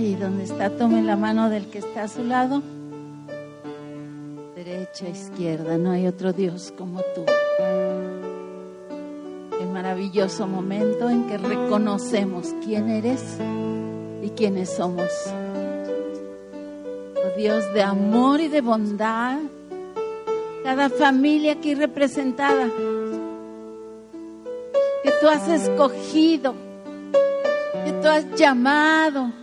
Ahí donde está, tome la mano del que está a su lado. Derecha, izquierda, no hay otro Dios como tú. El maravilloso momento en que reconocemos quién eres y quiénes somos. Oh Dios de amor y de bondad, cada familia aquí representada, que tú has escogido, que tú has llamado,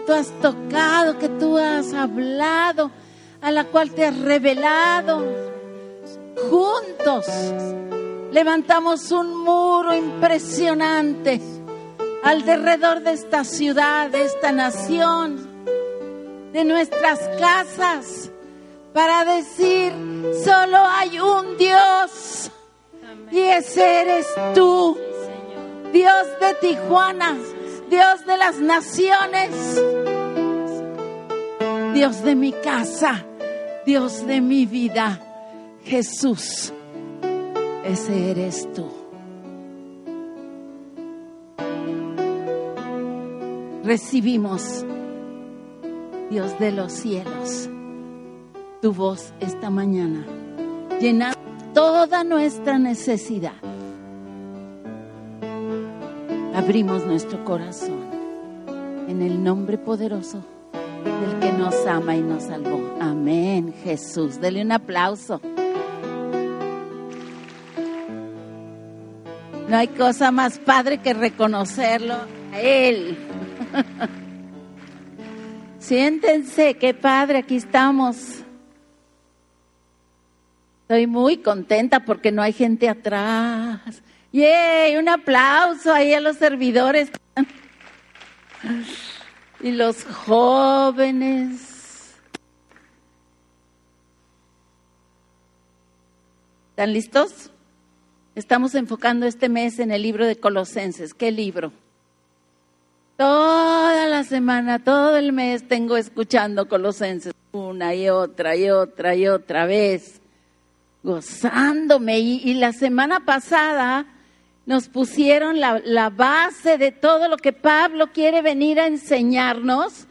tú has tocado, que tú has hablado, a la cual te has revelado. Juntos levantamos un muro impresionante alrededor de esta ciudad, de esta nación, de nuestras casas, para decir, solo hay un Dios y ese eres tú, Dios de Tijuana, Dios de las naciones, Dios de mi casa, Dios de mi vida, Jesús, ese eres tú. Recibimos, Dios de los cielos, tu voz esta mañana, llenando toda nuestra necesidad. Abrimos nuestro corazón en el nombre poderoso del que nos ama y nos salvó. Amén, Jesús. Dele un aplauso. No hay cosa más padre que reconocerlo a Él. Siéntense, qué padre, aquí estamos. Estoy muy contenta porque no hay gente atrás. ¡Yay! Un aplauso ahí a los servidores y los jóvenes. ¿Están listos? Estamos enfocando este mes en el libro de Colosenses. ¿Qué libro? Toda la semana, todo el mes tengo escuchando Colosenses una y otra y otra y otra vez, gozándome. Y, la semana pasada nos pusieron la, base de todo lo que Pablo quiere venir a enseñarnos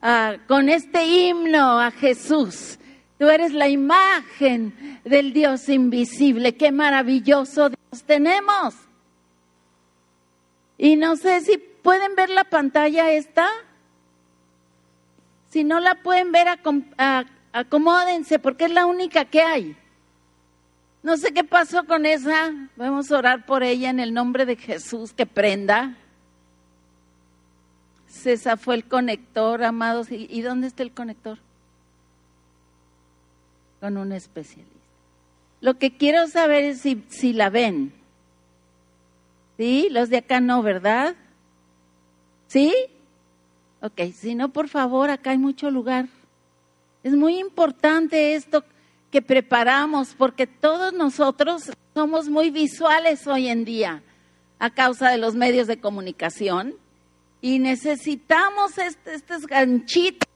ah, con este himno a Jesús. Tú eres la imagen del Dios invisible. Qué maravilloso Dios tenemos. Y no sé si pueden ver la pantalla esta. Si no la pueden ver, acomódense porque es la única que hay. No sé qué pasó con esa. Vamos a orar por ella en el nombre de Jesús que prenda. César fue el conector, amados. ¿Y dónde está el conector? con un especialista. Lo que quiero saber es si, si la ven. ¿Sí? Los de acá no, ¿verdad? ¿Sí? Ok, si no, por favor, acá hay mucho lugar. Es muy importante esto que preparamos porque todos nosotros somos muy visuales hoy en día a causa de los medios de comunicación y necesitamos este, estos ganchitos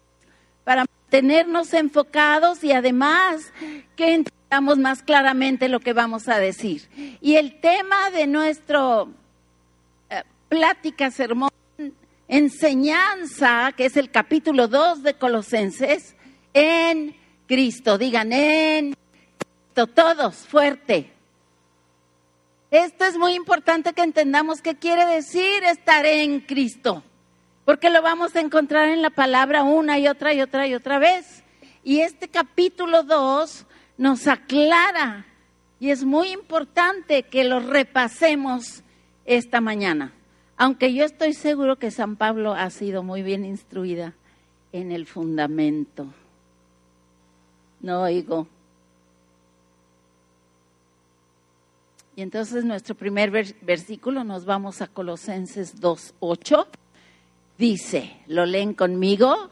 para tenernos enfocados y además que entendamos más claramente lo que vamos a decir. Y el tema de nuestro eh, plática, sermón, enseñanza, que es el capítulo 2 de Colosenses, en Cristo. Digan, en Cristo, todos, fuerte. Esto es muy importante que entendamos qué quiere decir estar en Cristo porque lo vamos a encontrar en la palabra una y otra y otra y otra vez. Y este capítulo 2 nos aclara y es muy importante que lo repasemos esta mañana. Aunque yo estoy seguro que San Pablo ha sido muy bien instruida en el fundamento. No oigo. Y entonces nuestro primer versículo nos vamos a Colosenses 2.8 dice, ¿lo leen conmigo?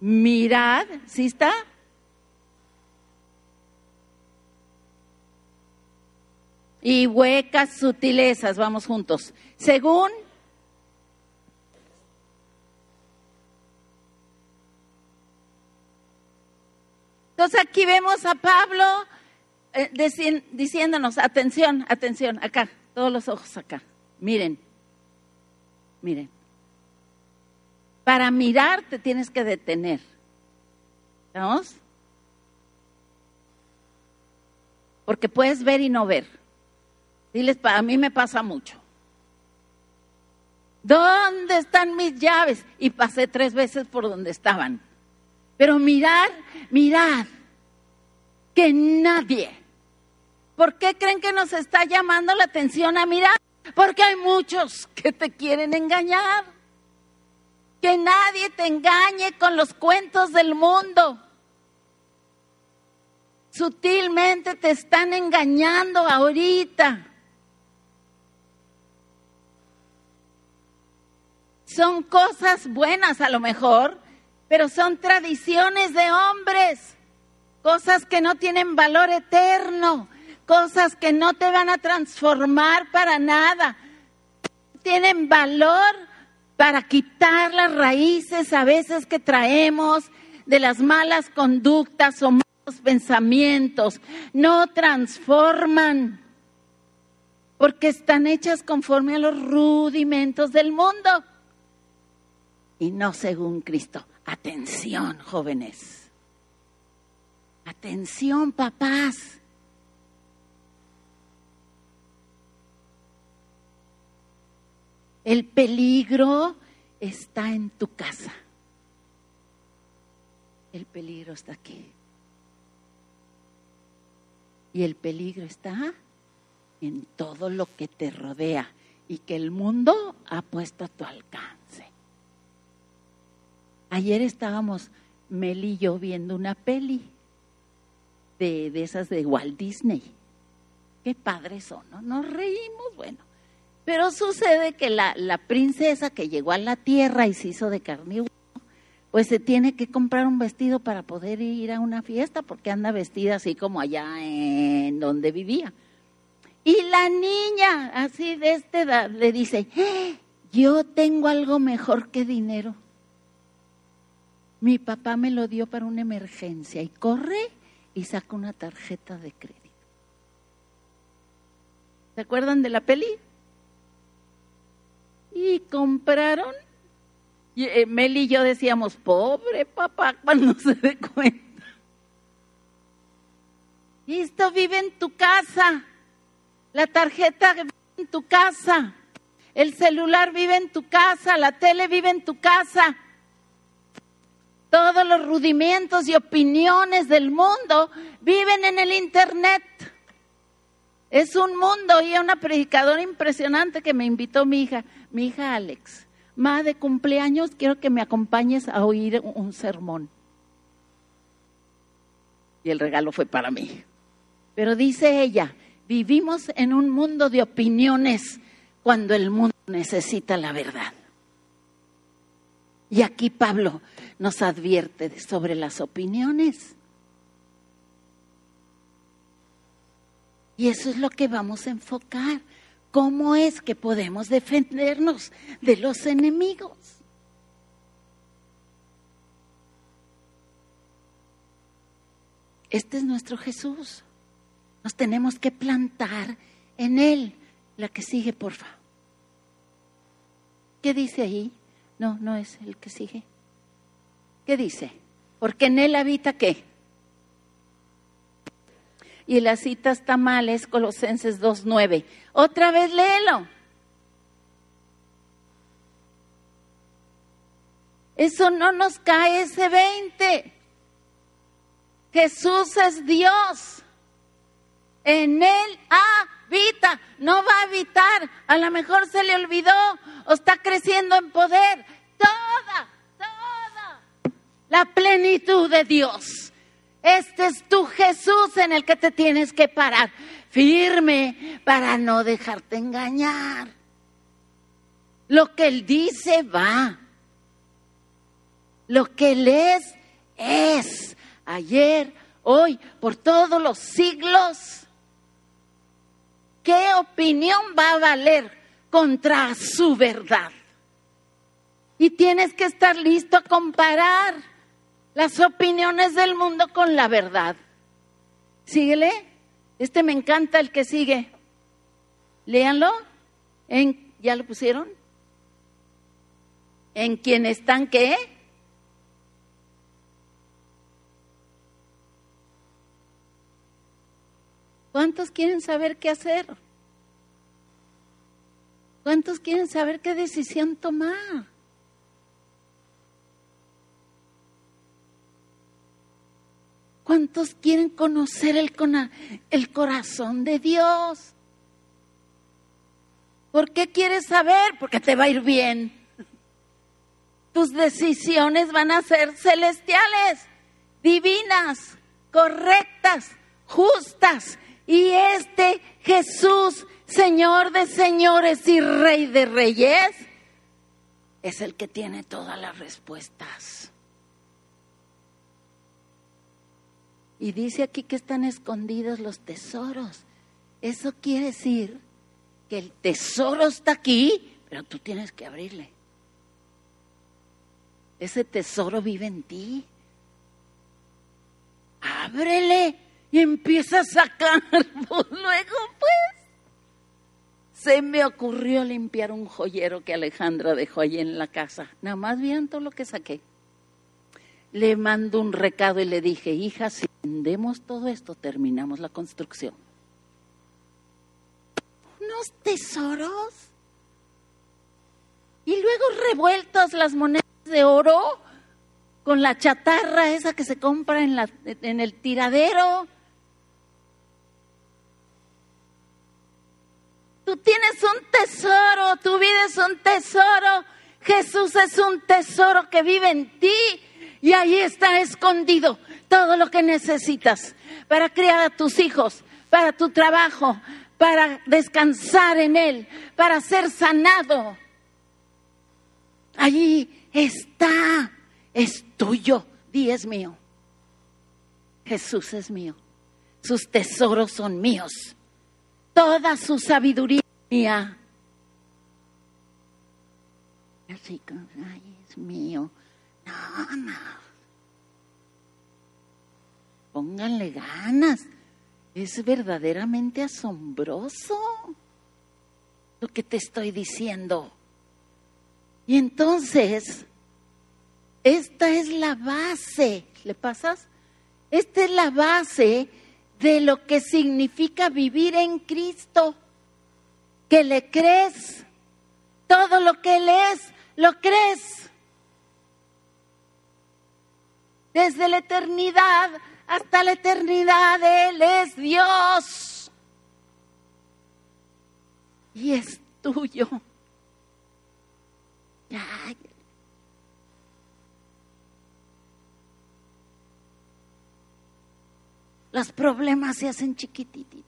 Mirad, ¿sí está? Y huecas sutilezas, vamos juntos. Según Entonces aquí vemos a Pablo eh, diciéndonos, atención, atención, acá, todos los ojos acá. Miren, miren Para mirar te tienes que detener. ¿Estamos? Porque puedes ver y no ver. Diles, a mí me pasa mucho. ¿Dónde están mis llaves? Y pasé tres veces por donde estaban. Pero mirar, mirad, que nadie. ¿Por qué creen que nos está llamando la atención a mirar? Porque hay muchos que te quieren engañar. Que nadie te engañe con los cuentos del mundo. Sutilmente te están engañando ahorita. Son cosas buenas a lo mejor, pero son tradiciones de hombres, cosas que no tienen valor eterno, cosas que no te van a transformar para nada. Tienen valor para quitar las raíces a veces que traemos de las malas conductas o malos pensamientos. No transforman porque están hechas conforme a los rudimentos del mundo y no según Cristo. Atención, jóvenes. Atención, papás. El peligro está en tu casa. El peligro está aquí. Y el peligro está en todo lo que te rodea y que el mundo ha puesto a tu alcance. Ayer estábamos Mel y yo viendo una peli de, esas de Walt Disney. Qué padres son, ¿no? Nos reímos, bueno. Pero sucede que la, la princesa que llegó a la tierra y se hizo de carne pues se tiene que comprar un vestido para poder ir a una fiesta porque anda vestida así como allá en donde vivía. Y la niña, así de esta edad, le dice, ¡Eh! yo tengo algo mejor que dinero mi papá me lo dio para una emergencia y corre y saca una tarjeta de crédito. ¿Se acuerdan de la peli? Y compraron. Y eh, Mel y yo decíamos, pobre papá, cuando se dé cuenta. Esto vive en tu casa. La tarjeta vive en tu casa. El celular vive en tu casa. La tele vive en tu casa todos los rudimentos y opiniones del mundo viven en el Internet. Es un mundo y una predicadora impresionante que me invitó mi hija, mi hija Alex. Ma de cumpleaños, quiero que me acompañes a oír un sermón. Y el regalo fue para mí. Pero dice ella, vivimos en un mundo de opiniones cuando el mundo necesita la verdad. Y aquí Pablo nos advierte sobre las opiniones. Y eso es lo que vamos a enfocar. ¿Cómo es que podemos defendernos de los enemigos? Este es nuestro Jesús. Nos tenemos que plantar en Él. La que sigue, porfa. ¿Qué dice ahí? No, no es el que sigue. ¿Qué dice? Porque en él habita qué? Y la cita está mal, es Colosenses 2.9. Otra vez léelo. Eso no nos cae ese 20. Jesús es Dios. En Él habita, no va a habitar. A lo mejor se le olvidó o está creciendo en poder. Toda, la plenitud de Dios. Este es tu Jesús en el que te tienes que parar firme para no dejarte engañar. Lo que Él dice va. Lo que Él es, es. Ayer, hoy, por todos los siglos. ¿Qué opinión va a valer contra su verdad? Y tienes que estar listo a comparar las opiniones del mundo con la verdad. Síguele. Este me encanta el que sigue. Léanlo. En, ¿Ya lo pusieron? en quien están qué? ¿Cuántos quieren saber qué hacer? ¿Cuántos quieren saber qué decisión tomar? ¿Cuántos quieren conocer el, corazón de Dios? ¿Por qué quieres saber? Porque te va a ir bien. Tus decisiones van a ser celestiales, divinas, correctas, justas. Y este Jesús, Señor de señores y Rey de reyes, es el que tiene todas las respuestas. Y dice aquí que están escondidos los tesoros. Eso quiere decir que el tesoro está aquí, pero tú tienes que abrirle. Ese tesoro vive en ti. Ábrele y empieza a sacar. Luego, pues, se me ocurrió limpiar un joyero que Alejandra dejó allí en la casa. Nada más bien todo lo que saqué. Le mando un recado y le dije, hija, si vendemos todo esto, terminamos la construcción. Unos tesoros. Y luego revueltos las monedas de oro con la chatarra esa que se compra en, la, en el tiradero. Tú tienes un tesoro, tu vida es un tesoro. Jesús es un tesoro que vive en ti y ahí está escondido todo lo que necesitas para criar a tus hijos, para tu trabajo, para descansar en Él, para ser sanado. Allí está, es tuyo, di es mío. Jesús es mío, sus tesoros son míos, toda su sabiduría mía. Así que, es mío. No. Pónganle ganas. Es verdaderamente asombroso lo que te estoy diciendo. Y entonces, esta es la base, ¿le pasas? Esta es la base de lo que significa vivir en Cristo, que le crees, todo lo que Él es, lo crees. Desde la eternidad hasta la eternidad Él es Dios y es tuyo. Los problemas se hacen chiquititos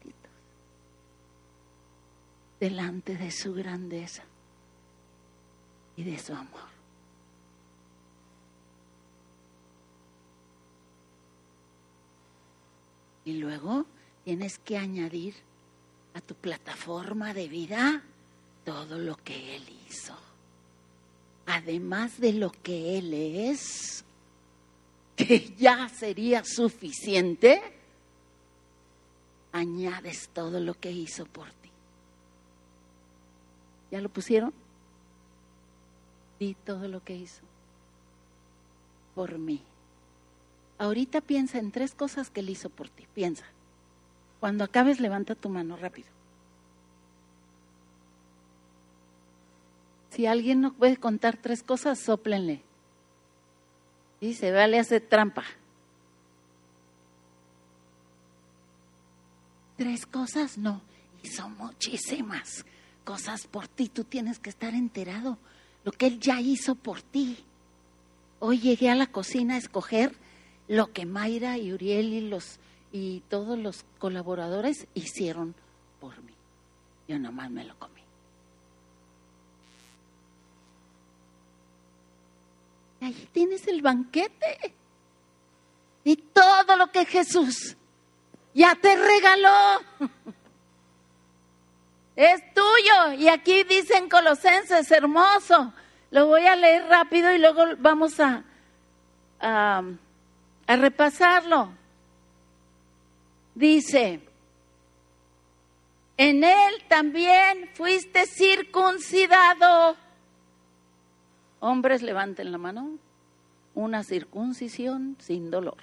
delante de su grandeza y de su amor. Y luego tienes que añadir a tu plataforma de vida todo lo que Él hizo además de lo que Él es, que ya sería suficiente, añades todo lo que hizo por ti. ¿Ya lo pusieron? Di todo lo que hizo por mí. Ahorita piensa en tres cosas que Él hizo por ti. Piensa. Cuando acabes, levanta tu mano rápido. Si alguien no puede contar tres cosas, sóplenle. Y se vale hacer trampa. Tres cosas, no. Y son muchísimas cosas por ti. Tú tienes que estar enterado. Lo que él ya hizo por ti. Hoy llegué a la cocina a escoger lo que Mayra y Uriel y los y todos los colaboradores hicieron por mí. Yo nomás me lo comí. ahí tienes el banquete. Y todo lo que Jesús ya te regaló. Es tuyo. Y aquí dicen Colosenses, hermoso. Lo voy a leer rápido y luego vamos a, a, a repasarlo. Dice, en él también fuiste circuncidado Hombres, levanten la mano. Una circuncisión sin dolor.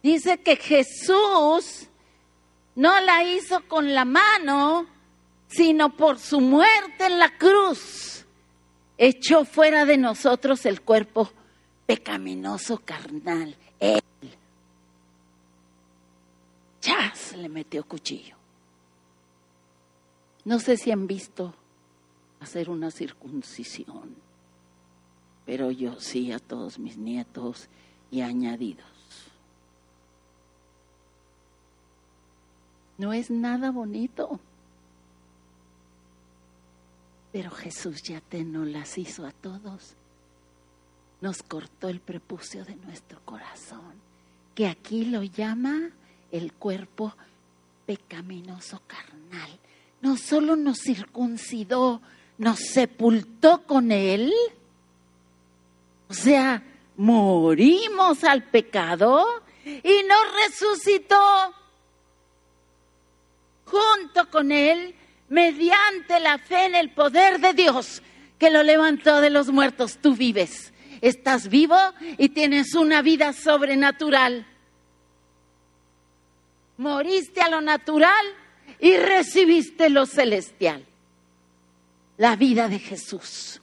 Dice que Jesús no la hizo con la mano, sino por su muerte en la cruz. Echó fuera de nosotros el cuerpo pecaminoso carnal. Él. Se le metió cuchillo. No sé si han visto hacer una circuncisión, pero yo sí a todos mis nietos y añadidos. No es nada bonito. Pero Jesús ya te no las hizo a todos. Nos cortó el prepucio de nuestro corazón, que aquí lo llama el cuerpo pecaminoso carnal. No solo nos circuncidó, nos sepultó con él. O sea, morimos al pecado y nos resucitó junto con Él mediante la fe en el poder de Dios que lo levantó de los muertos. Tú vives, estás vivo y tienes una vida sobrenatural. Moriste a lo natural y recibiste lo celestial, la vida de Jesús.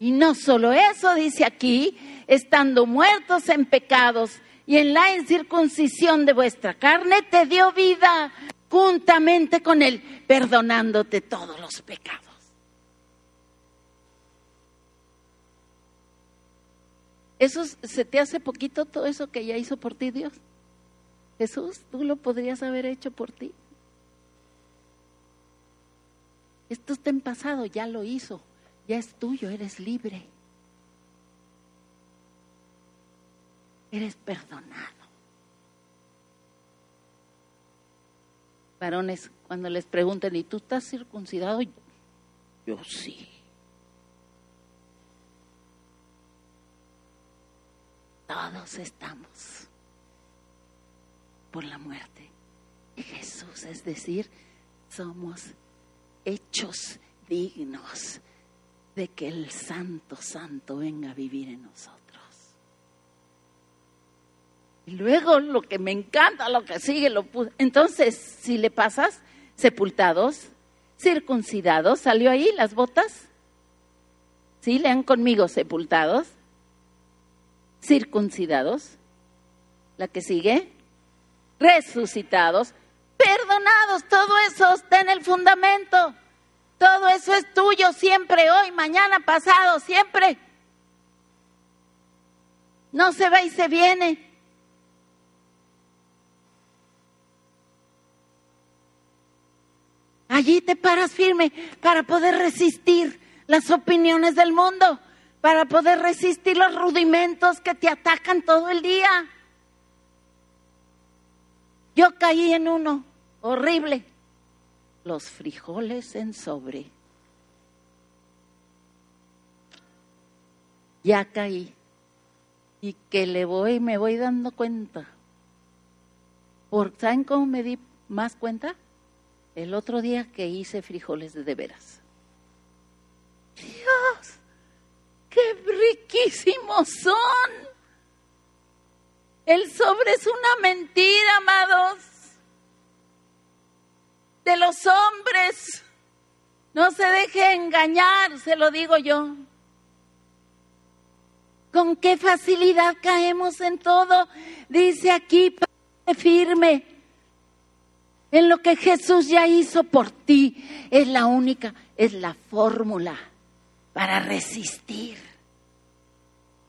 Y no solo eso, dice aquí, estando muertos en pecados y en la incircuncisión de vuestra carne te dio vida juntamente con él, perdonándote todos los pecados. ¿Eso se te hace poquito todo eso que ya hizo por ti Dios? Jesús, tú lo podrías haber hecho por ti. Esto está en pasado, ya lo hizo, ya es tuyo, eres libre. eres perdonado. Varones, cuando les pregunten, ¿y tú estás circuncidado? Yo sí. Todos estamos por la muerte de Jesús, es decir, somos hechos dignos de que el Santo Santo venga a vivir en nosotros. Y luego lo que me encanta, lo que sigue, lo puse. Entonces, si le pasas, sepultados, circuncidados, ¿salió ahí las botas? ¿Sí? Lean conmigo, sepultados, circuncidados. La que sigue, resucitados, perdonados, todo eso está en el fundamento. Todo eso es tuyo siempre, hoy, mañana, pasado, siempre. No se va y se viene. Allí te paras firme para poder resistir las opiniones del mundo, para poder resistir los rudimentos que te atacan todo el día. Yo caí en uno horrible, los frijoles en sobre. Ya caí y que le voy, me voy dando cuenta. ¿Por, ¿Saben cómo me di más cuenta? El otro día que hice frijoles de, de veras. Dios, qué riquísimos son. El sobre es una mentira, amados, de los hombres. No se deje engañar, se lo digo yo. Con qué facilidad caemos en todo. Dice aquí, firme en lo que Jesús ya hizo por ti. Es la única, es la fórmula para resistir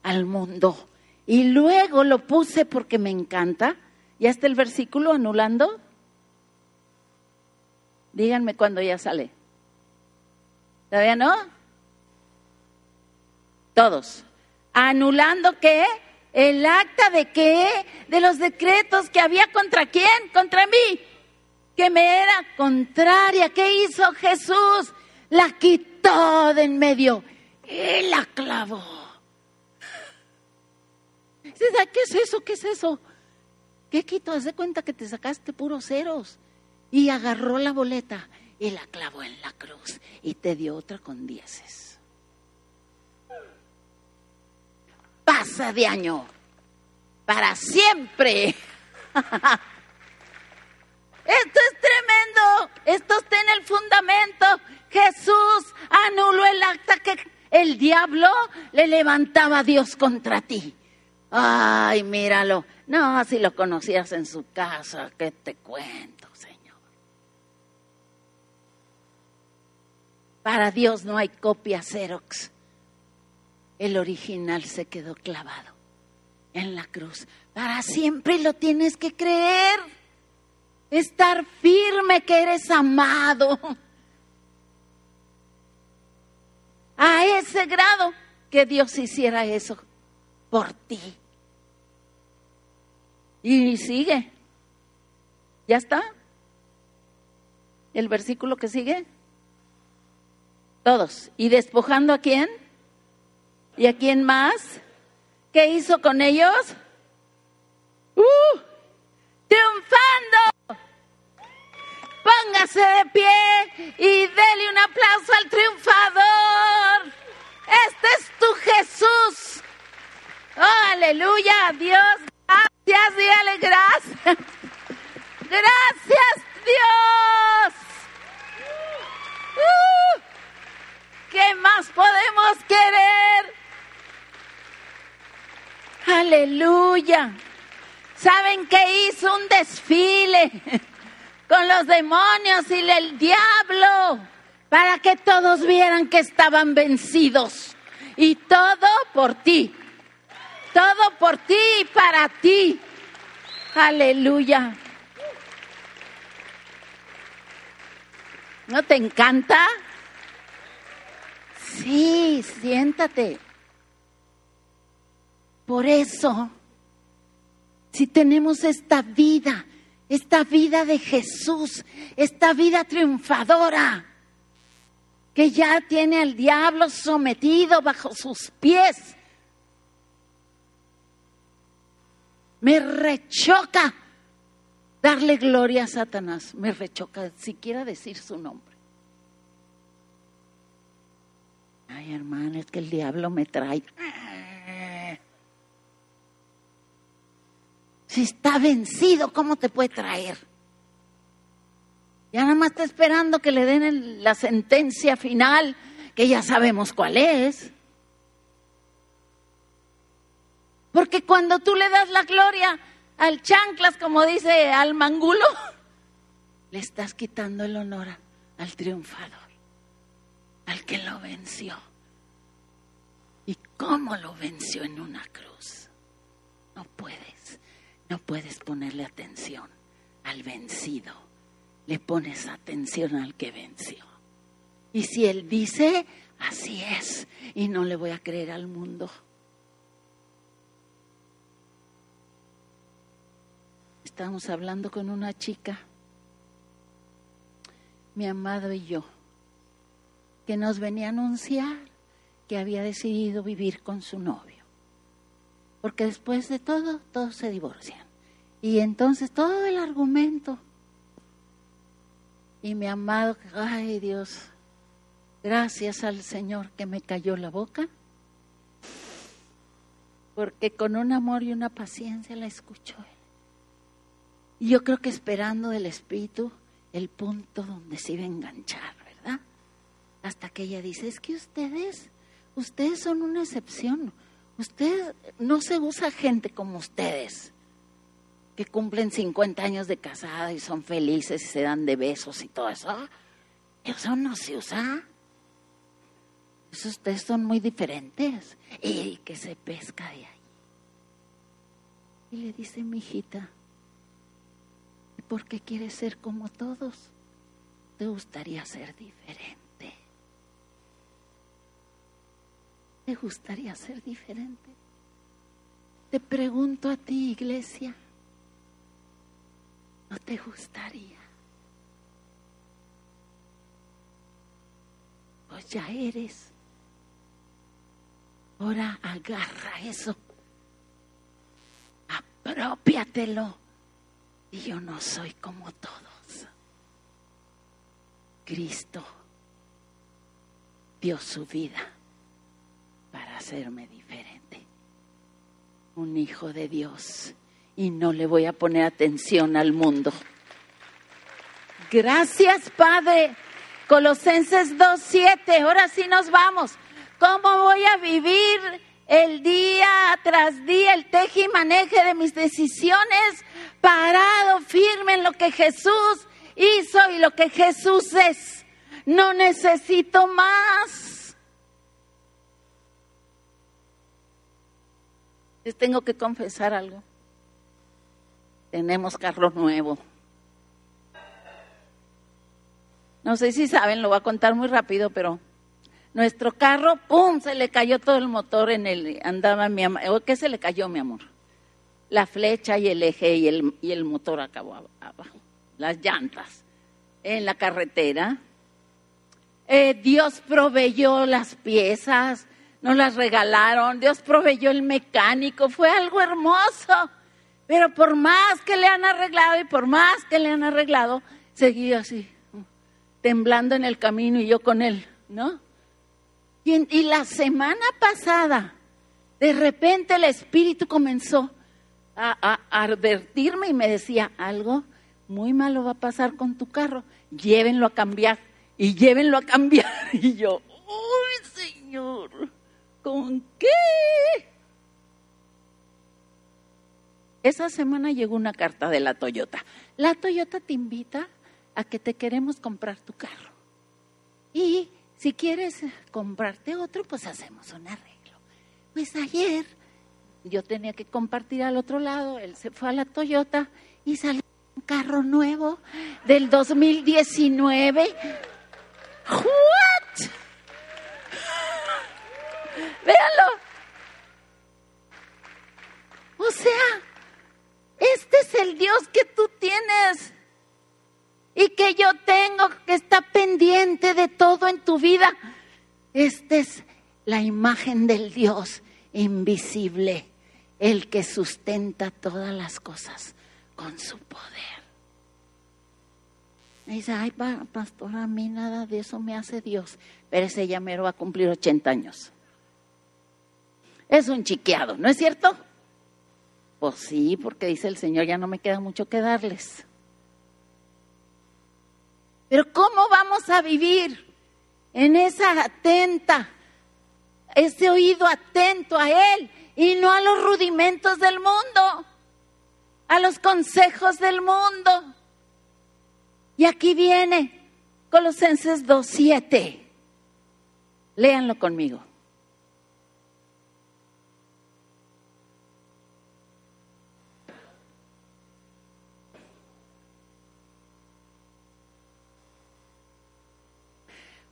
al mundo. Y luego lo puse porque me encanta. ¿Ya está el versículo anulando? Díganme cuándo ya sale. ¿Todavía no? Todos. ¿Anulando qué? ¿El acta de qué? De los decretos que había contra quién? Contra mí que me era contraria. ¿Qué hizo Jesús? La quitó de en medio y la clavó. ¿Qué es eso? ¿Qué es eso? ¿Qué quito? Haz de cuenta que te sacaste puros ceros. Y agarró la boleta y la clavó en la cruz y te dio otra con dieces. Pasa de año para siempre. Esto es tremendo. Esto está en el fundamento. Jesús anuló el acta que el diablo le levantaba a Dios contra ti. Ay, míralo. No, si lo conocías en su casa, ¿qué te cuento, Señor? Para Dios no hay copia Xerox. El original se quedó clavado en la cruz. Para siempre lo tienes que creer. Estar firme que eres amado. A ese grado que Dios hiciera eso por ti. Y sigue. ¿Ya está? ¿El versículo que sigue? Todos. ¿Y despojando a quién? ¿Y a quién más? ¿Qué hizo con ellos? ¡Uh! ¡Triunfando! Póngase de pie y dele un aplauso al triunfador. Este es tu Jesús. Oh, aleluya, Dios. Gracias, dígale gracias. Gracias, Dios. Uh, ¿Qué más podemos querer? Aleluya. ¿Saben que hizo un desfile con los demonios y el diablo para que todos vieran que estaban vencidos? Y todo por ti. Todo por ti y para ti. Aleluya. ¿No te encanta? Sí, siéntate. Por eso si tenemos esta vida, esta vida de Jesús, esta vida triunfadora, que ya tiene al diablo sometido bajo sus pies. Me rechoca darle gloria a Satanás, me rechoca siquiera decir su nombre. Ay, hermano, es que el diablo me trae. Si está vencido, ¿cómo te puede traer? Ya nada más está esperando que le den la sentencia final, que ya sabemos cuál es. Porque cuando tú le das la gloria al chanclas, como dice al mangulo, le estás quitando el honor al triunfador, al que lo venció. ¿Y cómo lo venció en una cruz? No puedes. No puedes ponerle atención al vencido, le pones atención al que venció. Y si él dice, así es, y no le voy a creer al mundo. Estábamos hablando con una chica, mi amado y yo, que nos venía a anunciar que había decidido vivir con su novio porque después de todo, todos se divorcian. Y entonces todo el argumento. Y mi amado, ay Dios, gracias al Señor que me cayó la boca, porque con un amor y una paciencia la escuchó él. Y yo creo que esperando del Espíritu el punto donde se iba a enganchar, ¿verdad? Hasta que ella dice, es que ustedes, ustedes son una excepción. Usted no se usa gente como ustedes, que cumplen 50 años de casada y son felices y se dan de besos y todo eso. Eso no se usa. Eso ustedes son muy diferentes. Y que se pesca de ahí. Y le dice, mi hijita, ¿por qué quieres ser como todos? ¿Te gustaría ser diferente? ¿Te gustaría ser diferente? Te pregunto a ti, iglesia, ¿no te gustaría? Pues ya eres. Ahora agarra eso. Apropiatelo. Y yo no soy como todos. Cristo dio su vida para hacerme diferente. Un hijo de Dios. Y no le voy a poner atención al mundo. Gracias, Padre. Colosenses 2.7. Ahora sí nos vamos. ¿Cómo voy a vivir el día tras día, el teje y maneje de mis decisiones? Parado, firme en lo que Jesús hizo y lo que Jesús es. No necesito más. Les tengo que confesar algo. Tenemos carro nuevo. No sé si saben, lo voy a contar muy rápido, pero nuestro carro, ¡pum!, se le cayó todo el motor en el, andaba mi amor, ¿qué se le cayó, mi amor? La flecha y el eje y el, y el motor acabó abajo, las llantas en la carretera. Eh, Dios proveyó las piezas, nos las regalaron, Dios proveyó el mecánico, fue algo hermoso. Pero por más que le han arreglado y por más que le han arreglado, seguía así temblando en el camino y yo con él, ¿no? Y, la semana pasada, de repente el Espíritu comenzó a, advertirme y me decía, algo muy malo va a pasar con tu carro, llévenlo a cambiar y llévenlo a cambiar. Y yo, uy, Señor, ¿con qué? Esa semana llegó una carta de la Toyota. La Toyota te invita a que te queremos comprar tu carro. Y si quieres comprarte otro, pues hacemos un arreglo. Pues ayer yo tenía que compartir al otro lado, él se fue a la Toyota y salió un carro nuevo del 2019. ¿What? Véanlo. O sea, este es el Dios que tú tienes y que yo tengo que está pendiente de todo en tu vida. Esta es la imagen del Dios invisible, el que sustenta todas las cosas con su poder. Me dice, ay, pastor, a mí nada de eso me hace Dios. Pero ese llamero va a cumplir 80 años. Es un chiqueado, ¿no es cierto? Pues sí, porque dice el Señor, ya no me queda mucho que darles. Pero ¿cómo vamos a vivir en esa atenta, ese oído atento a Él y no a los rudimentos del mundo, a los consejos del mundo? Y aquí viene Colosenses 2.7. Léanlo conmigo.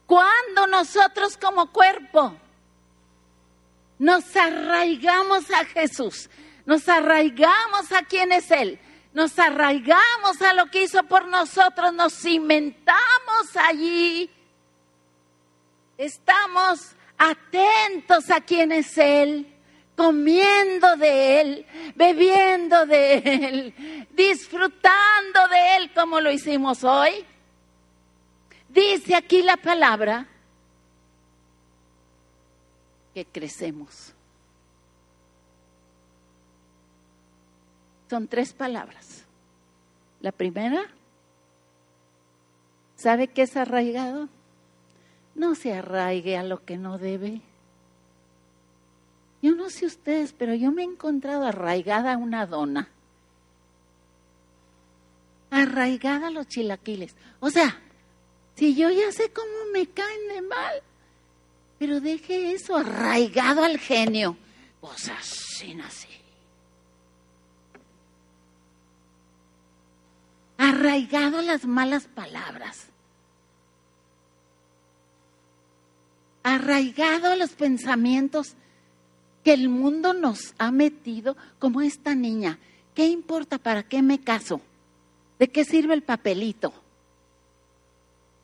Cuando nosotros como cuerpo nos arraigamos a Jesús, nos arraigamos a quién es Él, nos arraigamos a lo que hizo por nosotros, nos cimentamos allí, estamos atentos a quién es Él, comiendo de Él, bebiendo de Él, disfrutando de Él como lo hicimos hoy. Dice aquí la palabra que crecemos. Son tres palabras. La primera, ¿sabe qué es arraigado? No se arraigue a lo que no debe. Yo no sé ustedes, pero yo me he encontrado arraigada a una dona. Arraigada a los chilaquiles. O sea, si yo ya sé cómo me caen de mal, pero deje eso arraigado al genio. Pues así. Arraigado a las malas palabras. Arraigado a los pensamientos que el mundo nos ha metido como esta niña. ¿Qué importa? ¿Para qué me caso? ¿De qué sirve el papelito?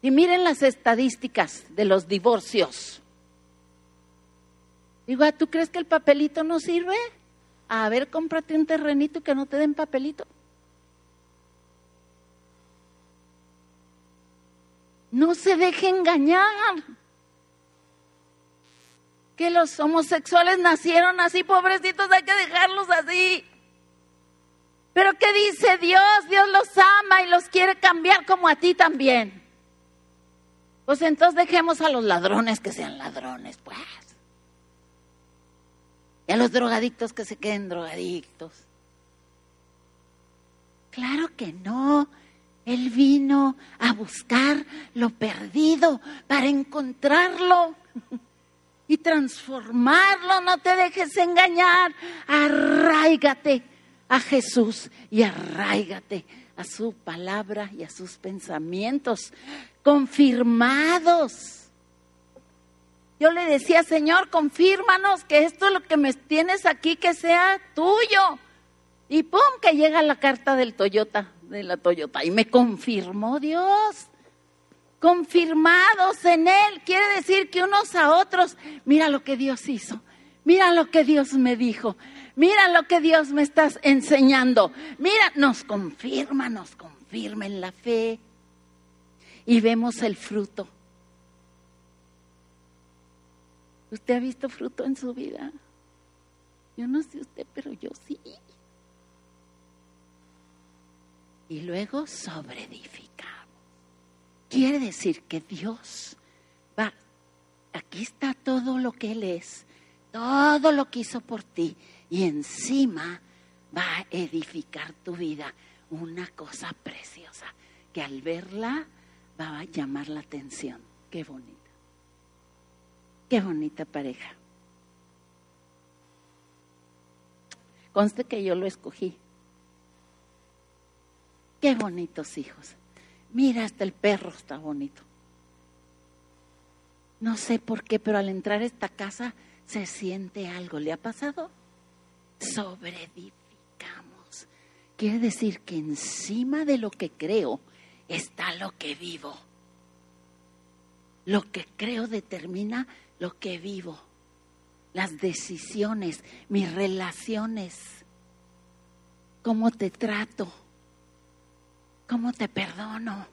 Y miren las estadísticas de los divorcios. Digo, ah, ¿tú crees que el papelito no sirve? A ver, cómprate un terrenito que no te den papelito. No se deje engañar. Que los homosexuales nacieron así, pobrecitos, hay que dejarlos así. Pero ¿qué dice Dios? Dios los ama y los quiere cambiar como a ti también. Pues entonces dejemos a los ladrones que sean ladrones, pues. Y a los drogadictos que se queden drogadictos. Claro que no. Él vino a buscar lo perdido para encontrarlo y transformarlo. No te dejes engañar. Arráigate a Jesús y arráigate a su palabra y a sus pensamientos confirmados. Yo le decía, Señor, confírmanos que esto es lo que me tienes aquí, que sea tuyo. Y pum, que llega la carta del Toyota, de la Toyota. Y me confirmó Dios. Confirmados en Él. Quiere decir que unos a otros, mira lo que Dios hizo. Mira lo que Dios me dijo. Mira lo que Dios me está enseñando. Mira, nos confirma, nos confirma en la fe. Y vemos el fruto. ¿Usted ha visto fruto en su vida? Yo no sé usted, pero yo sí. Y luego sobreedificamos. Quiere decir que Dios va, aquí está todo lo que Él es, todo lo que hizo por ti y encima va a edificar tu vida una cosa preciosa que al verla va a llamar la atención. Qué bonita. Qué bonita pareja. Conste que yo lo escogí. Qué bonitos hijos. Mira, hasta el perro está bonito. No sé por qué, pero al entrar a esta casa se siente algo. ¿Le ha pasado? Sobreedificamos. Quiere decir que encima de lo que creo está lo que vivo. Lo que creo determina lo que vivo. Las decisiones, mis relaciones, cómo te trato, cómo te perdono.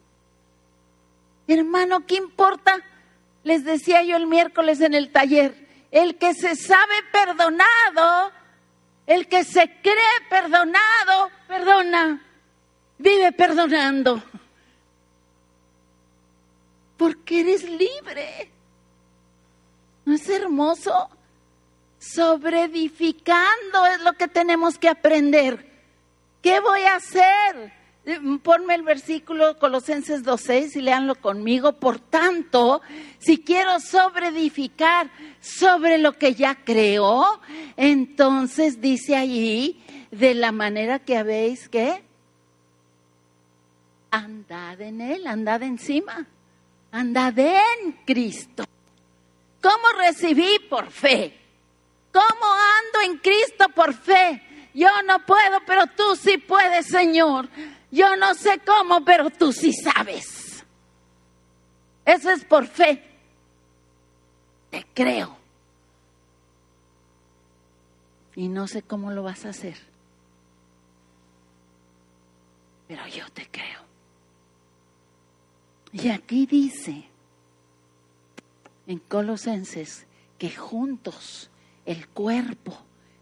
Hermano, ¿qué importa? Les decía yo el miércoles en el taller, el que se sabe perdonado el que se cree perdonado, perdona, vive perdonando. Porque eres libre. ¿No es hermoso? Sobreedificando es lo que tenemos que aprender. ¿Qué voy a hacer? Ponme el versículo Colosenses 2.6 y leanlo conmigo. Por tanto, si quiero sobreedificar sobre lo que ya creo, entonces dice allí, de la manera que habéis que andad en él, andad encima, andad en Cristo. ¿Cómo recibí? Por fe. ¿Cómo ando en Cristo por fe? Yo no puedo, pero tú sí puedes, Señor. Yo no sé cómo, pero tú sí sabes. Eso es por fe. Te creo. Y no sé cómo lo vas a hacer. Pero yo te creo. Y aquí dice en Colosenses que juntos el cuerpo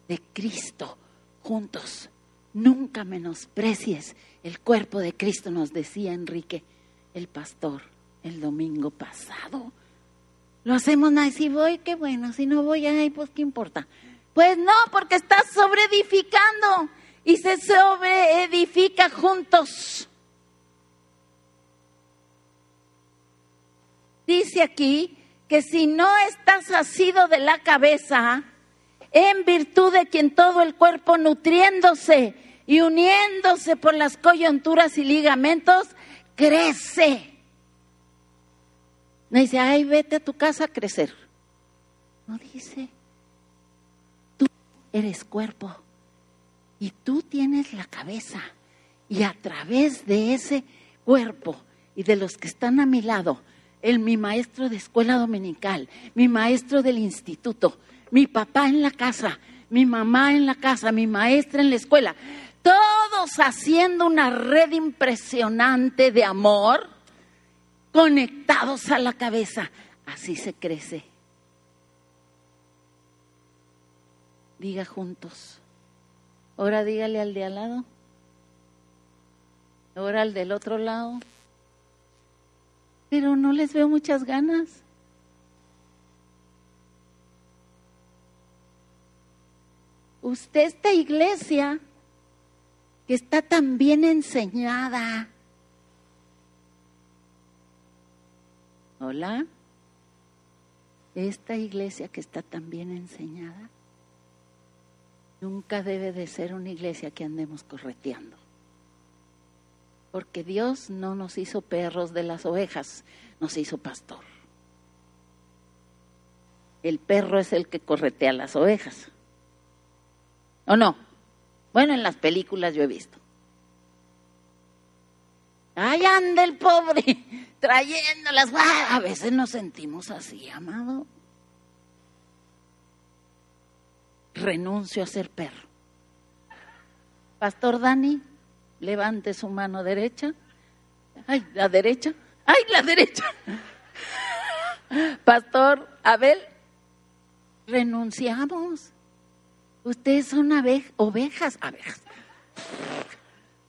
de Cristo, juntos, nunca menosprecies el cuerpo de Cristo, nos decía Enrique, el pastor, el domingo pasado. Lo hacemos, nada, si voy, qué bueno, si no voy, ay, pues qué importa. Pues no, porque estás sobreedificando y se sobreedifica juntos. Dice aquí que si no estás asido de la cabeza, en virtud de quien todo el cuerpo nutriéndose y uniéndose por las coyunturas y ligamentos, crece. No dice, ay, vete a tu casa a crecer. No dice, tú eres cuerpo y tú tienes la cabeza. Y a través de ese cuerpo y de los que están a mi lado, el, mi maestro de escuela dominical, mi maestro del instituto, mi papá en la casa, mi mamá en la casa, mi maestra en la escuela, todos haciendo una red impresionante de amor, conectados a la cabeza. Así se crece. Diga juntos. Ahora dígale al de al lado. Ahora al del otro lado. Pero no les veo muchas ganas. Usted, esta iglesia, que está tan bien enseñada. Hola. Esta iglesia que está tan bien enseñada nunca debe de ser una iglesia que andemos correteando. Porque Dios no nos hizo perros de las ovejas, nos hizo pastor. El perro es el que corretea las ovejas. ¿O no? Bueno, en las películas yo he visto. Ay, anda el pobre, trayéndolas. A veces nos sentimos así, amado. Renuncio a ser perro. Pastor Dani, levante su mano derecha. Ay, la derecha. Ay, la derecha. Pastor Abel, renunciamos. Ustedes son ovejas, abejas.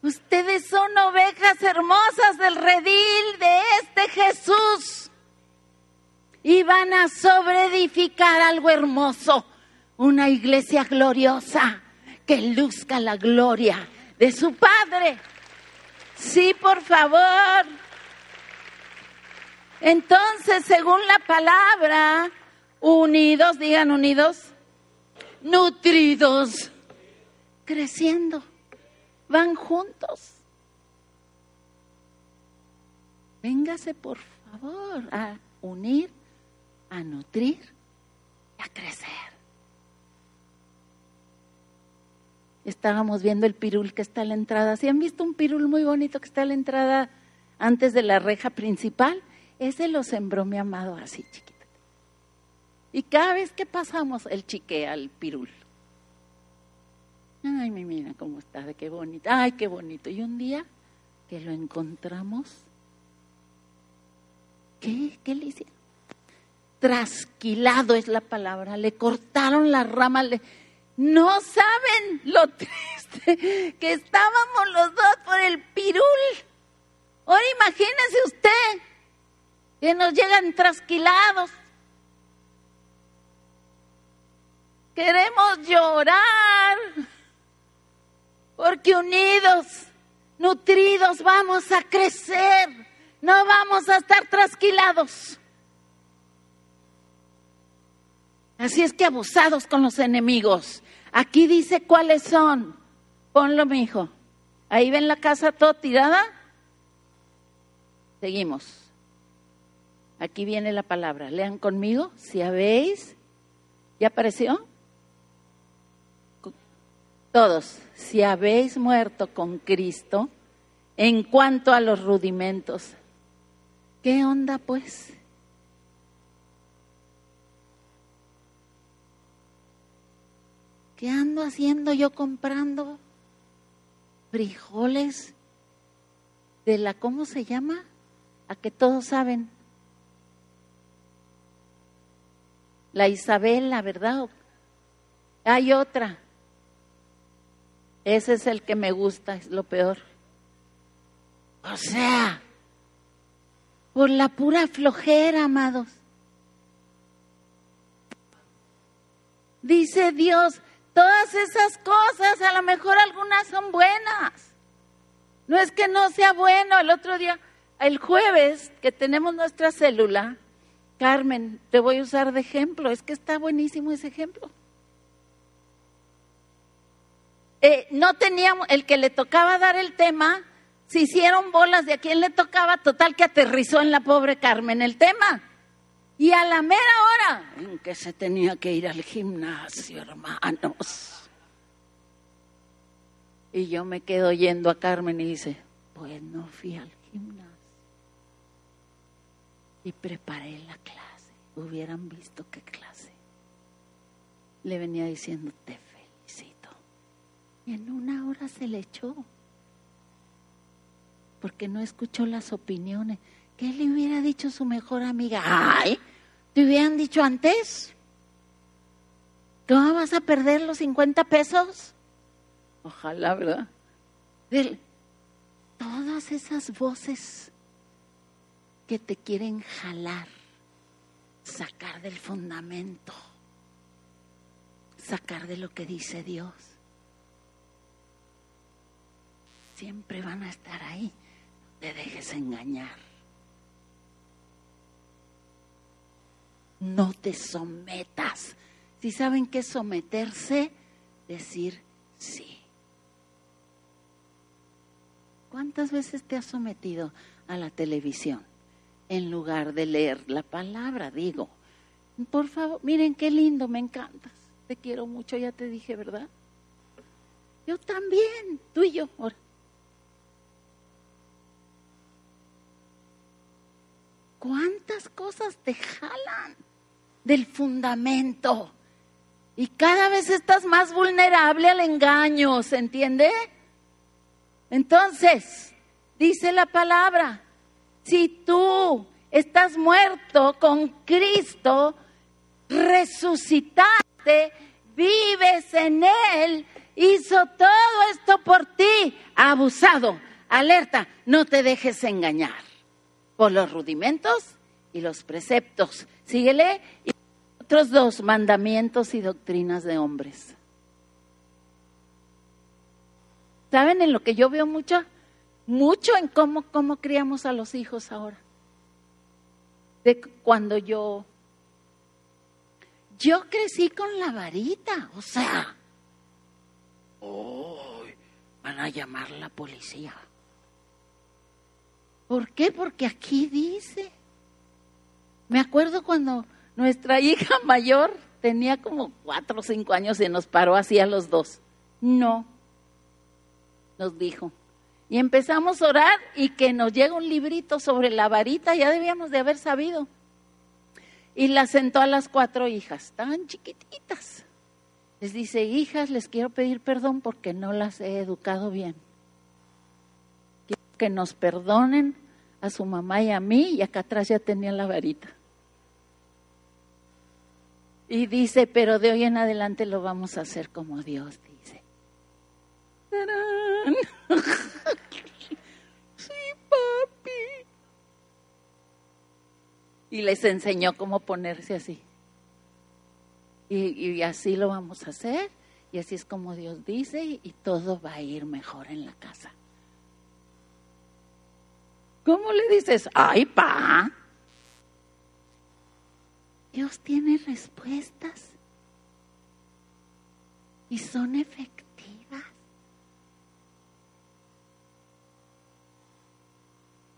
Ustedes son ovejas hermosas del redil de este Jesús. Y van a sobreedificar algo hermoso, una iglesia gloriosa que luzca la gloria de su Padre. Sí, por favor. Entonces, según la palabra, unidos, digan unidos, nutridos, creciendo van juntos. Véngase por favor a unir, a nutrir y a crecer. Estábamos viendo el pirul que está a la entrada. Si han visto un pirul muy bonito que está a la entrada antes de la reja principal, ese lo sembró mi amado así chiquito. Y cada vez que pasamos, él chiquea al pirul. Ay, mira cómo está, qué bonito. Ay, qué bonito. Y un día que lo encontramos, ¿qué, qué le hicieron? Trasquilado es la palabra. Le cortaron la rama. Le... No saben lo triste que estábamos los dos por el pirul. Ahora imagínese usted que nos llegan trasquilados. Queremos llorar porque unidos, nutridos, vamos a crecer, no vamos a estar trasquilados. Así es que abusados con los enemigos. Aquí dice cuáles son. Ponlo, mi hijo. Ahí ven la casa toda tirada. Seguimos. Aquí viene la palabra. Lean conmigo. Si habéis. ¿Ya apareció? Todos, si habéis muerto con Cristo en cuanto a los rudimentos, ¿qué onda pues? ¿Qué ando haciendo yo comprando frijoles de la, ¿cómo se llama? A que todos saben. La Isabela, ¿verdad? Hay otra. Ese es el que me gusta, es lo peor. O sea, por la pura flojera, amados. Dice Dios, todas esas cosas, a lo mejor algunas son buenas. No es que no sea bueno. El otro día, el jueves, que tenemos nuestra célula, Carmen, te voy a usar de ejemplo. Es que está buenísimo ese ejemplo. Eh, no teníamos, el que le tocaba dar el tema, se hicieron bolas de a quién le tocaba, total que aterrizó en la pobre Carmen el tema. Y a la mera hora en que se tenía que ir al gimnasio, hermanos. Y yo me quedo yendo a Carmen y dice, pues no fui al gimnasio. Y preparé la clase. Hubieran visto qué clase. Le venía diciendo, te en una hora se le echó. Porque no escuchó las opiniones. ¿Qué le hubiera dicho su mejor amiga? Ay, te hubieran dicho antes. ¿Cómo vas a perder los 50 pesos? Ojalá, ¿verdad? todas esas voces que te quieren jalar, sacar del fundamento, sacar de lo que dice Dios. Siempre van a estar ahí. No te dejes engañar. No te sometas. Si saben qué someterse, decir sí. ¿Cuántas veces te has sometido a la televisión en lugar de leer la palabra? Digo, por favor, miren qué lindo, me encantas. Te quiero mucho, ya te dije, ¿verdad? Yo también, tú y yo. Ahora. ¿Cuántas cosas te jalan del fundamento? Y cada vez estás más vulnerable al engaño, ¿se entiende? Entonces, dice la palabra, si tú estás muerto con Cristo, resucitaste, vives en Él, hizo todo esto por ti, abusado, alerta, no te dejes engañar por los rudimentos y los preceptos. Síguele. Y otros dos, mandamientos y doctrinas de hombres. ¿Saben en lo que yo veo mucho? Mucho en cómo, cómo criamos a los hijos ahora. De cuando yo, yo crecí con la varita, o sea, van a llamar la policía. ¿Por qué? Porque aquí dice. Me acuerdo cuando nuestra hija mayor tenía como cuatro o cinco años y nos paró así a los dos. No, nos dijo. Y empezamos a orar y que nos llega un librito sobre la varita, ya debíamos de haber sabido. Y la sentó a las cuatro hijas, tan chiquititas. Les dice, hijas, les quiero pedir perdón porque no las he educado bien. Quiero que nos perdonen a su mamá y a mí, y acá atrás ya tenía la varita. Y dice, pero de hoy en adelante lo vamos a hacer como Dios dice. Sí, papi. Y les enseñó cómo ponerse así. Y, así lo vamos a hacer. Y así es como Dios dice y, todo va a ir mejor en la casa. ¿Cómo le dices? Ay, pa. Dios tiene respuestas y son efectivas.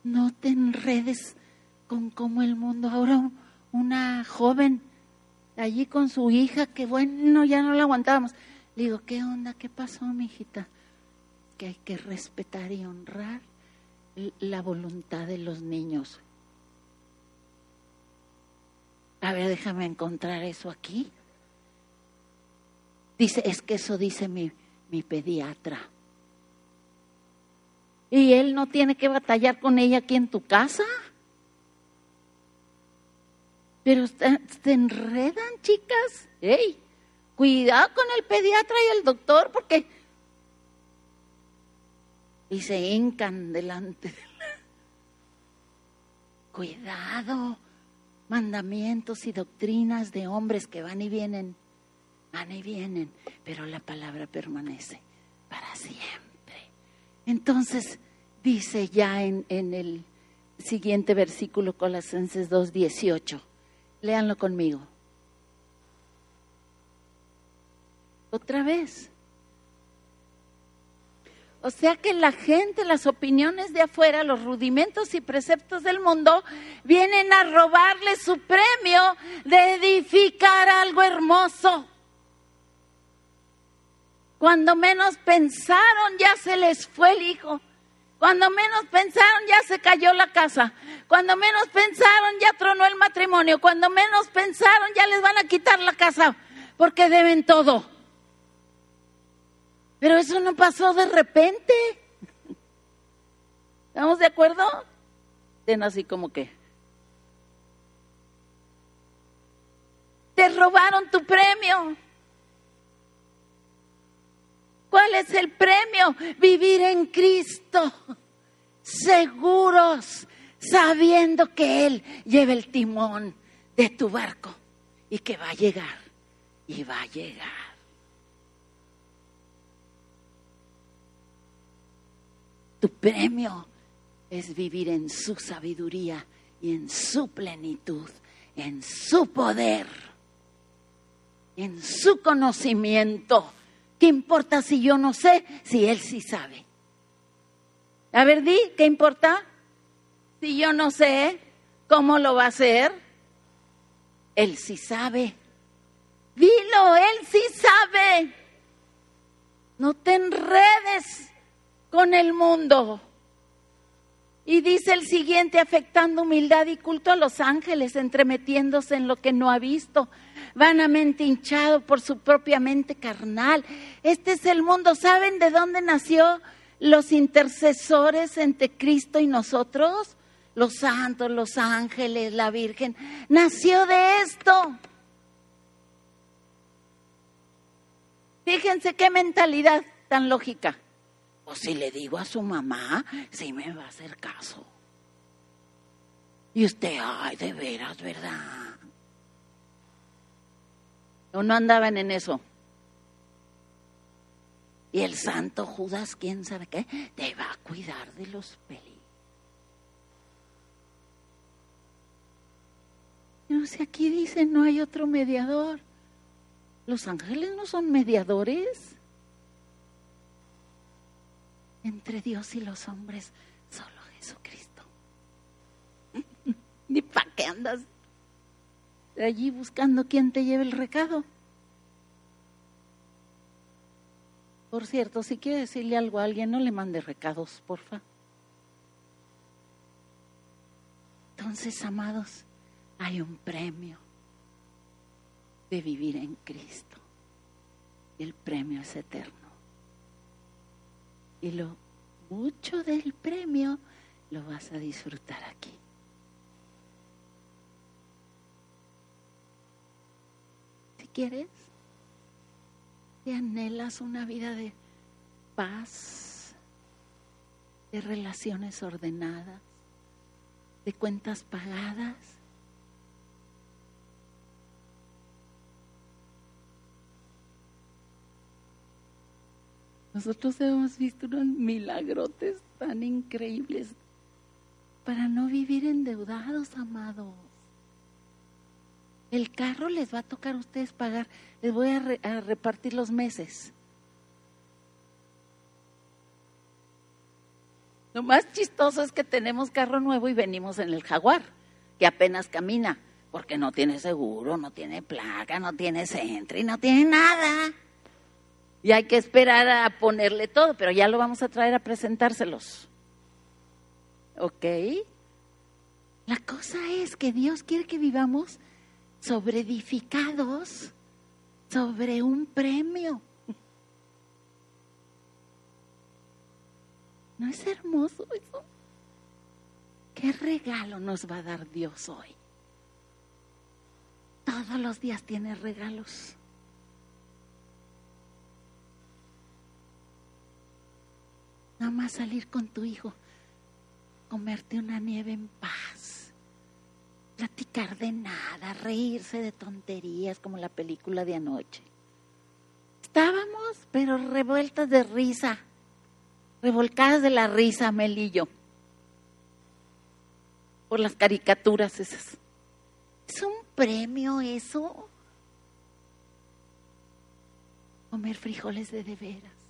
no te enredes con cómo el mundo. Ahora una joven allí con su hija, que bueno, ya no la aguantábamos. Le digo, ¿qué onda? ¿Qué pasó, mi hijita? Que hay que respetar y honrar la voluntad de los niños. A ver, déjame encontrar eso aquí. Dice, es que eso dice mi, mi pediatra y él no tiene que batallar con ella aquí en tu casa. Pero se enredan, chicas. ¡Ey! Cuidado con el pediatra y el doctor porque... Y se hincan delante Cuidado. Mandamientos y doctrinas de hombres que van y vienen. Van y vienen. Pero la palabra permanece para siempre. Entonces, dice ya en, el siguiente versículo, Colosenses 2.18. Léanlo conmigo. Otra vez. O sea que la gente, las opiniones de afuera, los rudimentos y preceptos del mundo vienen a robarle su premio de edificar algo hermoso. Cuando menos pensaron ya se les fue el hijo. Cuando menos pensaron ya se cayó la casa. Cuando menos pensaron ya tronó el matrimonio. Cuando menos pensaron ya les van a quitar la casa porque deben todo. Pero eso no pasó de repente. ¿Estamos de acuerdo? Ten así como que. Te robaron tu premio. ¿Cuál es el premio? Vivir en Cristo, seguros, sabiendo que Él lleva el timón de tu barco y que va a llegar y va a llegar. Tu premio es vivir en su sabiduría y en su plenitud, en su poder, en su conocimiento. ¿Qué importa si yo no sé, si Él sí sabe? A ver, di, ¿qué importa? Si yo no sé cómo lo va a hacer, Él sí sabe. Dilo, Él sí sabe. No te enredes con el mundo. Y dice el siguiente, afectando humildad y culto a los ángeles, entremetiéndose en lo que no ha visto, vanamente hinchado por su propia mente carnal. Este es el mundo. ¿Saben de dónde nació los intercesores entre Cristo y nosotros? Los santos, los ángeles, la Virgen. Nació de esto. Fíjense qué mentalidad tan lógica. O si le digo a su mamá, sí me va a hacer caso. Y usted, ay, de veras, ¿verdad? ¿O no andaban en eso? Y el santo Judas, quién sabe qué, te va a cuidar de los peligros. No sé, aquí dice, no hay otro mediador. Los ángeles no son mediadores entre Dios y los hombres, solo Jesucristo. Ni para qué andas allí buscando quién te lleve el recado. Por cierto, si quiere decirle algo a alguien, no le mande recados, porfa. Entonces, amados, hay un premio de vivir en Cristo. El premio es eterno y lo mucho del premio lo vas a disfrutar aquí. Si quieres, si anhelas una vida de paz, de relaciones ordenadas, de cuentas pagadas, Nosotros hemos visto unos milagrotes tan increíbles para no vivir endeudados, amados. El carro les va a tocar a ustedes pagar, les voy a, repartir los meses. Lo más chistoso es que tenemos carro nuevo y venimos en el jaguar, que apenas camina, porque no tiene seguro, no tiene placa, no tiene centro y no tiene nada. Y hay que esperar a ponerle todo, pero ya lo vamos a traer a presentárselos. ¿Ok? La cosa es que Dios quiere que vivamos sobre edificados, sobre un premio. ¿No es hermoso eso? ¿Qué regalo nos va a dar Dios hoy? Todos los días tiene regalos. Nada más salir con tu hijo, comerte una nieve en paz, platicar de nada, reírse de tonterías como la película de anoche. Estábamos, pero revueltas de risa, revolcadas de la risa, Melillo, por las caricaturas esas. Es un premio eso. Comer frijoles de de veras.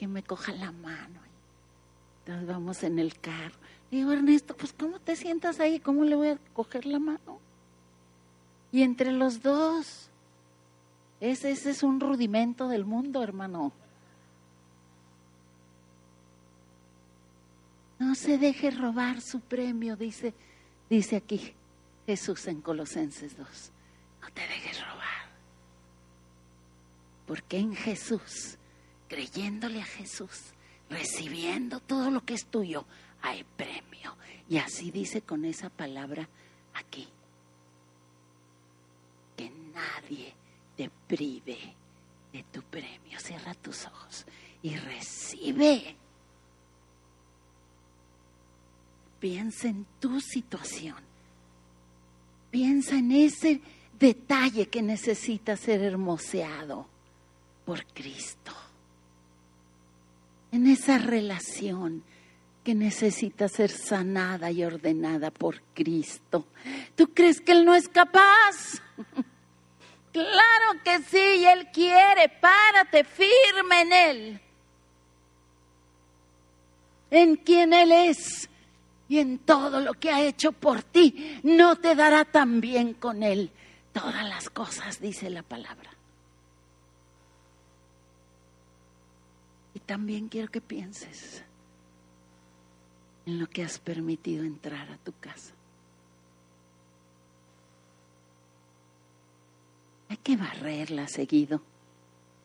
Que me coja la mano. Entonces vamos en el carro. digo, Ernesto, pues ¿cómo te sientas ahí? ¿Cómo le voy a coger la mano? Y entre los dos, ese, ese es un rudimento del mundo, hermano. No se deje robar su premio, dice, dice aquí Jesús en Colosenses 2. No te dejes robar. Porque en Jesús creyéndole a Jesús, recibiendo todo lo que es tuyo, hay premio. Y así dice con esa palabra aquí. Que nadie te prive de tu premio. Cierra tus ojos y recibe. Piensa en tu situación. Piensa en ese detalle que necesita ser hermoseado por Cristo. En esa relación que necesita ser sanada y ordenada por Cristo. ¿Tú crees que Él no es capaz? Claro que sí, Él quiere. Párate firme en Él. En quien Él es y en todo lo que ha hecho por ti. No te dará tan bien con Él todas las cosas, dice la palabra. También quiero que pienses en lo que has permitido entrar a tu casa. Hay que barrerla seguido,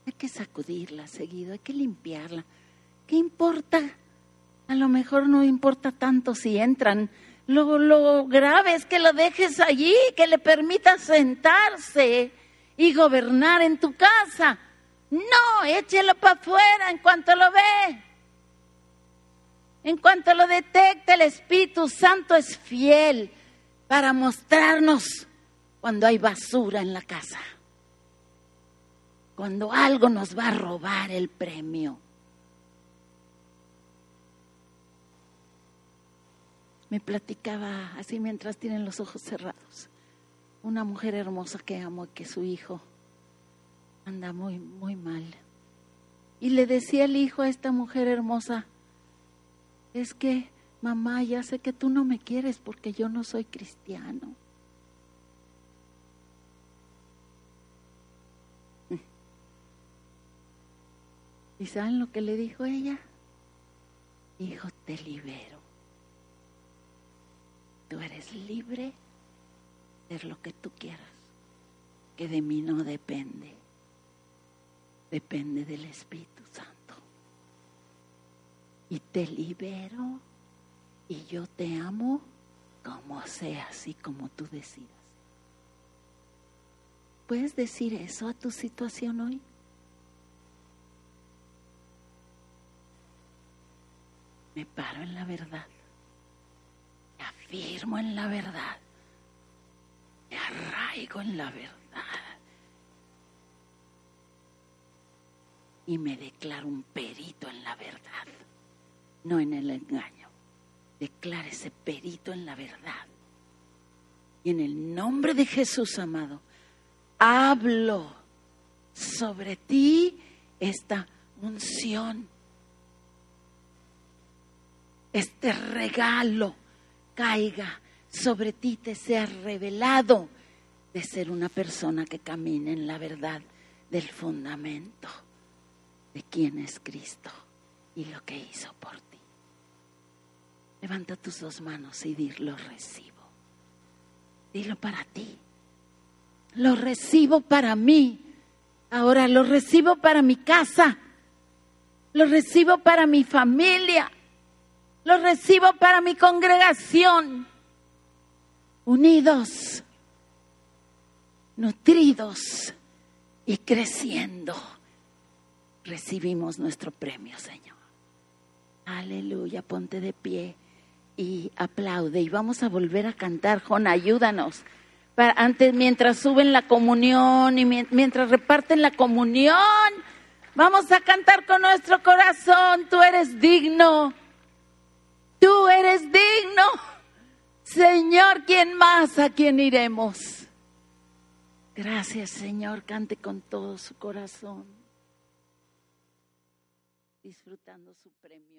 hay que sacudirla seguido, hay que limpiarla. ¿Qué importa? A lo mejor no importa tanto si entran. Lo, lo grave es que lo dejes allí, que le permitas sentarse y gobernar en tu casa. No, échelo para afuera en cuanto lo ve. En cuanto lo detecte, el Espíritu Santo es fiel para mostrarnos cuando hay basura en la casa cuando algo nos va a robar el premio. Me platicaba así mientras tienen los ojos cerrados. Una mujer hermosa que amo y que su hijo anda muy, muy mal. Y le decía el hijo a esta mujer hermosa, es que mamá, ya sé que tú no me quieres porque yo no soy cristiano. ¿Y saben lo que le dijo ella? Hijo, te libero. Tú eres libre de lo que tú quieras, que de mí no depende. Depende del Espíritu Santo. Y te libero y yo te amo como sea, así como tú decidas. ¿Puedes decir eso a tu situación hoy? me paro en la verdad, me afirmo en la verdad, me arraigo en la verdad y me declaro un perito en la verdad, no en el engaño. ese perito en la verdad. Y en el nombre de Jesús, amado, hablo sobre ti esta unción este regalo caiga sobre ti, te sea revelado de ser una persona que camine en la verdad del fundamento de quién es Cristo y lo que hizo por ti. Levanta tus dos manos y di, lo recibo. Dilo para ti. Lo recibo para mí. Ahora lo recibo para mi casa. Lo recibo para mi familia los recibo para mi congregación, unidos, nutridos y creciendo. Recibimos nuestro premio, Señor. Aleluya, ponte de pie y aplaude. Y vamos a volver a cantar, Jon, ayúdanos. Antes, mientras suben la comunión y mientras reparten la comunión, vamos a cantar con nuestro corazón. Tú eres digno. Tú eres digno. Señor, ¿quién más? ¿A quién iremos? Gracias, Señor. Cante con todo su corazón, disfrutando su premio.